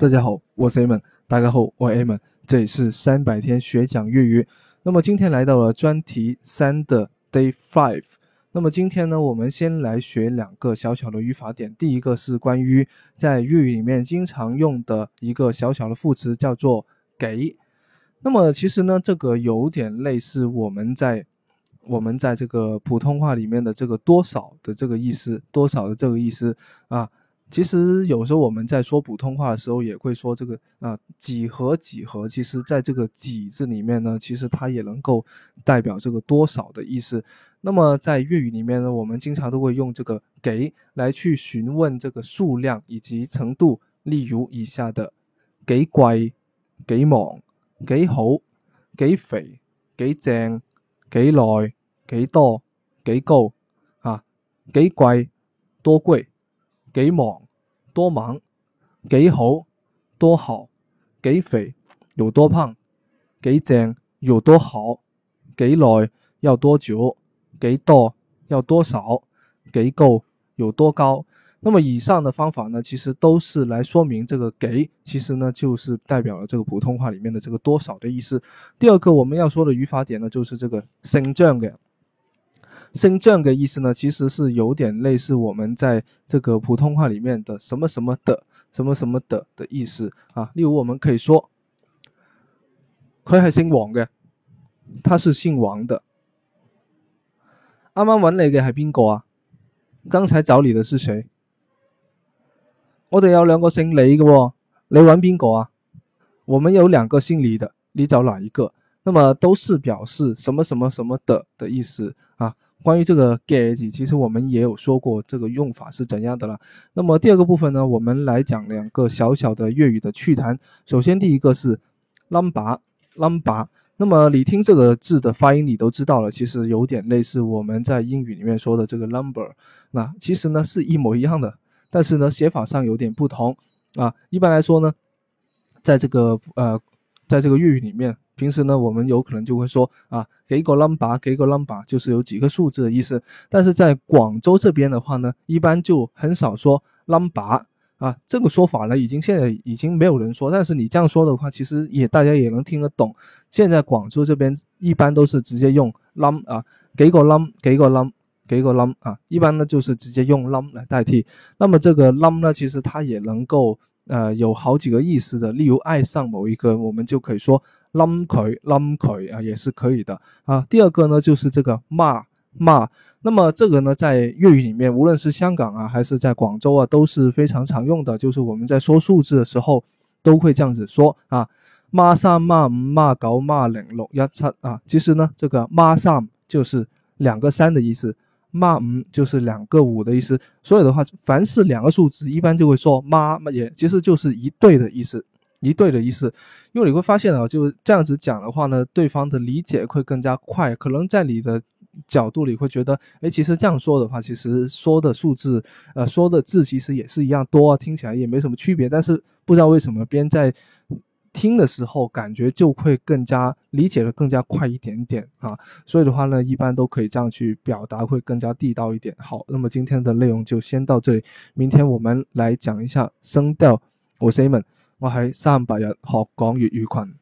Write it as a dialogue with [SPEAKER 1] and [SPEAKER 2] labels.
[SPEAKER 1] 大家好，我是 Amon。大家好，我是 Amon。这里是三百天学讲粤语。那么今天来到了专题三的 Day Five。那么今天呢，我们先来学两个小小的语法点。第一个是关于在粤语里面经常用的一个小小的副词，叫做“给”。那么其实呢，这个有点类似我们在我们在这个普通话里面的这个“多少”的这个意思，“多少”的这个意思啊。其实有时候我们在说普通话的时候，也会说这个啊“几何几何”。其实，在这个“几”字里面呢，其实它也能够代表这个多少的意思。那么在粤语里面呢，我们经常都会用这个“给”来去询问这个数量以及程度，例如以下的：几贵、几忙、几好、几肥、几正、几耐、几多、几高啊？几贵？多贵？几忙多忙，几好多好，几肥有多胖，几正有多好，几耐要多久，几多要多少，几够、有多高。那么以上的方法呢，其实都是来说明这个“给”，其实呢就是代表了这个普通话里面的这个多少的意思。第二个我们要说的语法点呢，就是这个升降”嘅。姓降的意思呢，其实是有点类似我们在这个普通话里面的什么什么的、什么什么的的意思啊。例如，我们可以说：“佢系姓王嘅，他是姓王的。”“啱啱揾你嘅系边个啊？”“刚才找你的是谁？”“我哋有两个姓李嘅，你揾边个啊？”“我们有两个姓李的，你找哪一个？”那么都是表示什么什么什么的的意思啊。关于这个 gauge，其实我们也有说过这个用法是怎样的了。那么第二个部分呢，我们来讲两个小小的粤语的趣谈。首先第一个是 number number，那么你听这个字的发音，你都知道了。其实有点类似我们在英语里面说的这个 number，那其实呢是一模一样的，但是呢写法上有点不同啊。一般来说呢，在这个呃，在这个粤语里面。平时呢，我们有可能就会说啊，给个啷 r 给个啷 r 就是有几个数字的意思。但是在广州这边的话呢，一般就很少说啷 r 啊，这个说法呢，已经现在已经没有人说。但是你这样说的话，其实也大家也能听得懂。现在广州这边一般都是直接用啷啊，给个啷，给个啷，给个啷啊，一般呢就是直接用啷来代替。那么这个啷呢，其实它也能够。呃，有好几个意思的，例如爱上某一个，人，我们就可以说“啷开啷开”啊，也是可以的啊。第二个呢，就是这个“骂骂”，那么这个呢，在粤语里面，无论是香港啊，还是在广州啊，都是非常常用的，就是我们在说数字的时候都会这样子说啊，“孖三孖五孖九孖零六一七”啊。其实呢，这个“孖三”就是两个三的意思。妈五就是两个五的意思，所以的话，凡是两个数字，一般就会说妈妈，也其实就是一对的意思，一对的意思。因为你会发现啊，就这样子讲的话呢，对方的理解会更加快。可能在你的角度里会觉得，哎，其实这样说的话，其实说的数字，呃，说的字其实也是一样多，听起来也没什么区别。但是不知道为什么编在。听的时候感觉就会更加理解的更加快一点点啊，所以的话呢，一般都可以这样去表达，会更加地道一点。好，那么今天的内容就先到这里，明天我们来讲一下声调。我是 Amen，我喺三百人学讲粤语群。